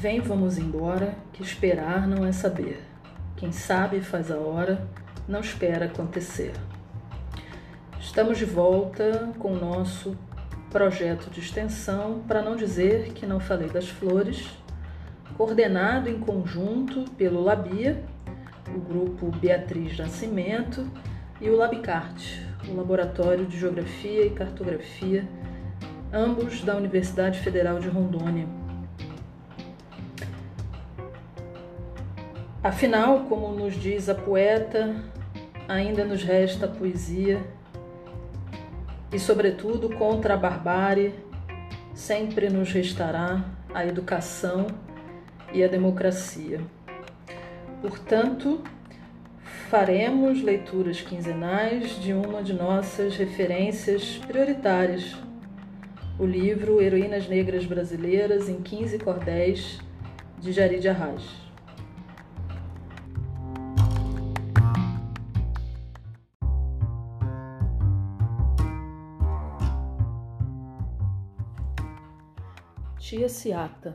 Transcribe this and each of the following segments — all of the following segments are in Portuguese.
Vem, vamos embora, que esperar não é saber. Quem sabe faz a hora, não espera acontecer. Estamos de volta com o nosso projeto de extensão, para não dizer que não falei das flores, coordenado em conjunto pelo Labia, o grupo Beatriz Nascimento e o Labicarte, o Laboratório de Geografia e Cartografia, ambos da Universidade Federal de Rondônia. Afinal, como nos diz a poeta, ainda nos resta a poesia e, sobretudo, contra a barbárie, sempre nos restará a educação e a democracia. Portanto, faremos leituras quinzenais de uma de nossas referências prioritárias, o livro Heroínas Negras Brasileiras em 15 Cordéis, de Jari de Arras. Tia Ciata.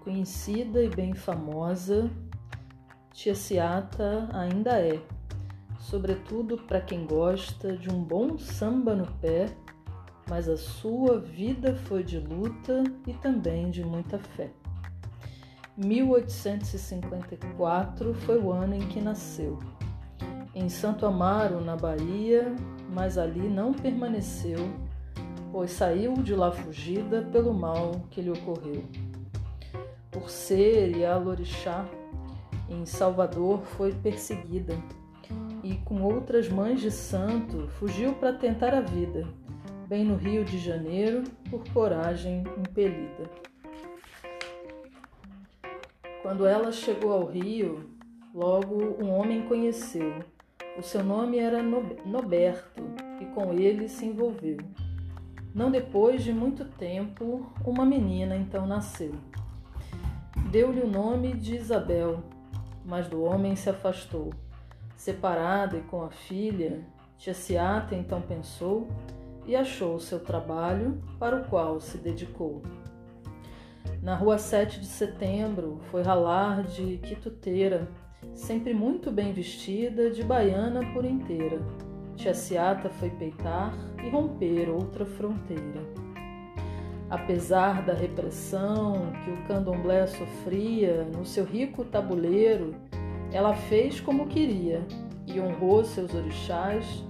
Conhecida e bem famosa, Tia Ciata ainda é, sobretudo para quem gosta de um bom samba no pé, mas a sua vida foi de luta e também de muita fé. 1854 foi o ano em que nasceu. Em Santo Amaro, na Bahia, mas ali não permaneceu pois saiu de lá fugida pelo mal que lhe ocorreu. Por ser e alorixá, em Salvador foi perseguida e com outras mães de santo fugiu para tentar a vida, bem no Rio de Janeiro, por coragem impelida. Quando ela chegou ao Rio, logo um homem conheceu. O seu nome era Noberto e com ele se envolveu. Não depois de muito tempo, uma menina então nasceu. Deu-lhe o nome de Isabel, mas do homem se afastou. Separada e com a filha, Tia Ciata então pensou e achou o seu trabalho para o qual se dedicou. Na rua 7 de setembro foi ralar de quituteira, sempre muito bem vestida, de baiana por inteira Tia Ciata foi peitar e romper outra fronteira. Apesar da repressão que o candomblé sofria no seu rico tabuleiro, ela fez como queria e honrou seus orixás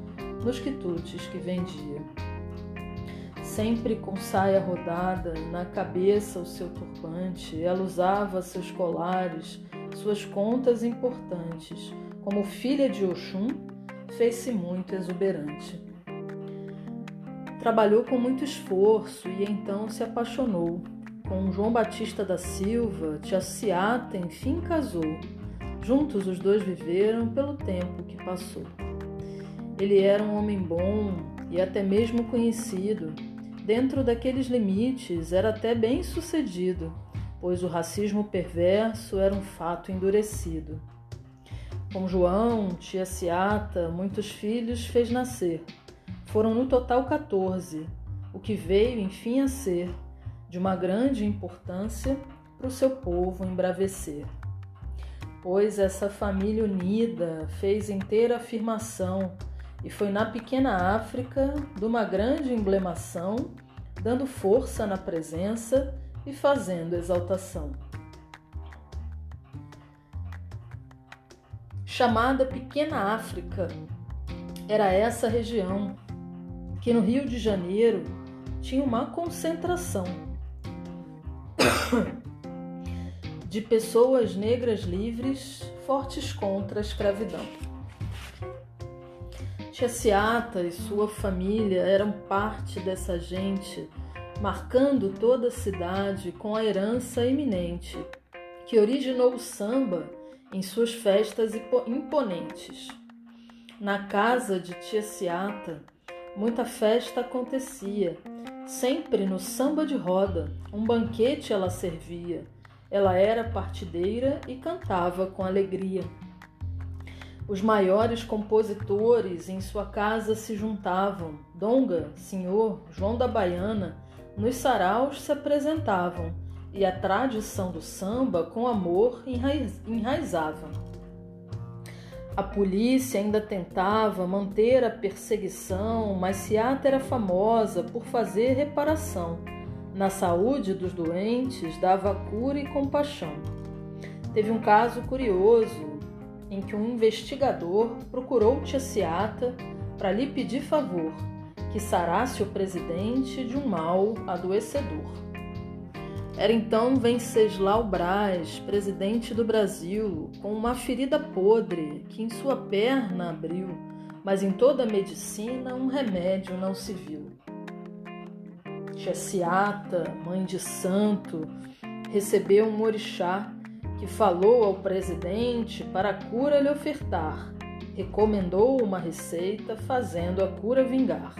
nos quitutes que vendia. Sempre com saia rodada, na cabeça o seu turbante, ela usava seus colares, suas contas importantes. Como filha de Oxum, fez-se muito exuberante. Trabalhou com muito esforço e então se apaixonou. Com João Batista da Silva, Tia Ciata enfim casou. Juntos os dois viveram pelo tempo que passou. Ele era um homem bom e até mesmo conhecido. Dentro daqueles limites, era até bem sucedido, pois o racismo perverso era um fato endurecido. Com João, tia Ciata, muitos filhos fez nascer. Foram no total 14, o que veio enfim a ser de uma grande importância para o seu povo embravecer. Pois essa família unida fez inteira afirmação e foi na pequena África de uma grande emblemação, dando força na presença e fazendo exaltação. Chamada Pequena África. Era essa região que no Rio de Janeiro tinha uma concentração de pessoas negras livres fortes contra a escravidão. Tia Ciata e sua família eram parte dessa gente, marcando toda a cidade com a herança eminente que originou o samba em suas festas imponentes. Na casa de Tia Ciata, muita festa acontecia. Sempre no samba de roda, um banquete ela servia. Ela era partideira e cantava com alegria. Os maiores compositores em sua casa se juntavam. Donga, Senhor, João da Baiana, nos saraus se apresentavam e a tradição do samba com amor enraizava. A polícia ainda tentava manter a perseguição, mas Seata era famosa por fazer reparação. Na saúde dos doentes, dava cura e compaixão. Teve um caso curioso em que um investigador procurou Tia Seata para lhe pedir favor que sarasse o presidente de um mal adoecedor. Era então Venceslau Braz, presidente do Brasil, com uma ferida podre que em sua perna abriu, mas em toda a medicina um remédio não se viu. Chessiata, mãe de santo, recebeu um orixá que falou ao presidente para a cura lhe ofertar, recomendou uma receita fazendo a cura vingar.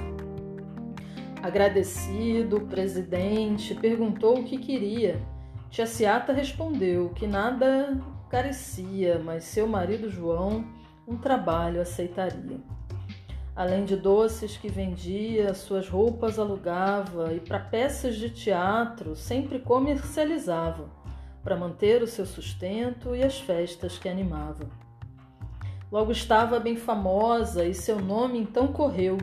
Agradecido, o presidente perguntou o que queria. Tia Ciata respondeu que nada carecia, mas seu marido João um trabalho aceitaria. Além de doces que vendia, suas roupas alugava e para peças de teatro sempre comercializava, para manter o seu sustento e as festas que animava. Logo estava bem famosa e seu nome então correu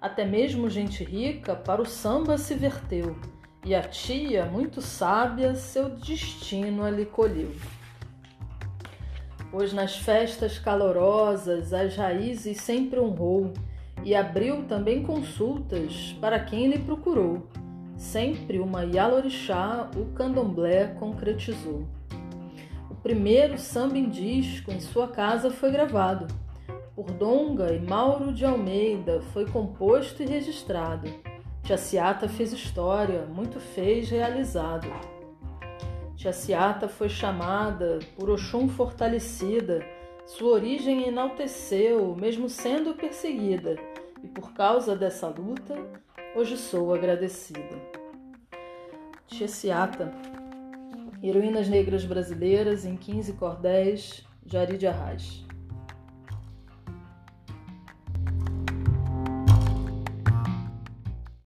até mesmo gente rica para o samba se verteu, e a tia, muito sábia, seu destino lhe colheu. Pois nas festas calorosas as raízes sempre honrou, e abriu também consultas para quem lhe procurou. Sempre uma Yalorixá o candomblé concretizou. O primeiro samba em disco em sua casa foi gravado por Donga e Mauro de Almeida, foi composto e registrado. Tiaciata fez história, muito fez realizado. Tiaciata foi chamada por Oxum fortalecida, sua origem enalteceu, mesmo sendo perseguida, e por causa dessa luta, hoje sou agradecida. Tiaciata, Heroínas Negras Brasileiras em 15 Cordéis, Jari de Arraes.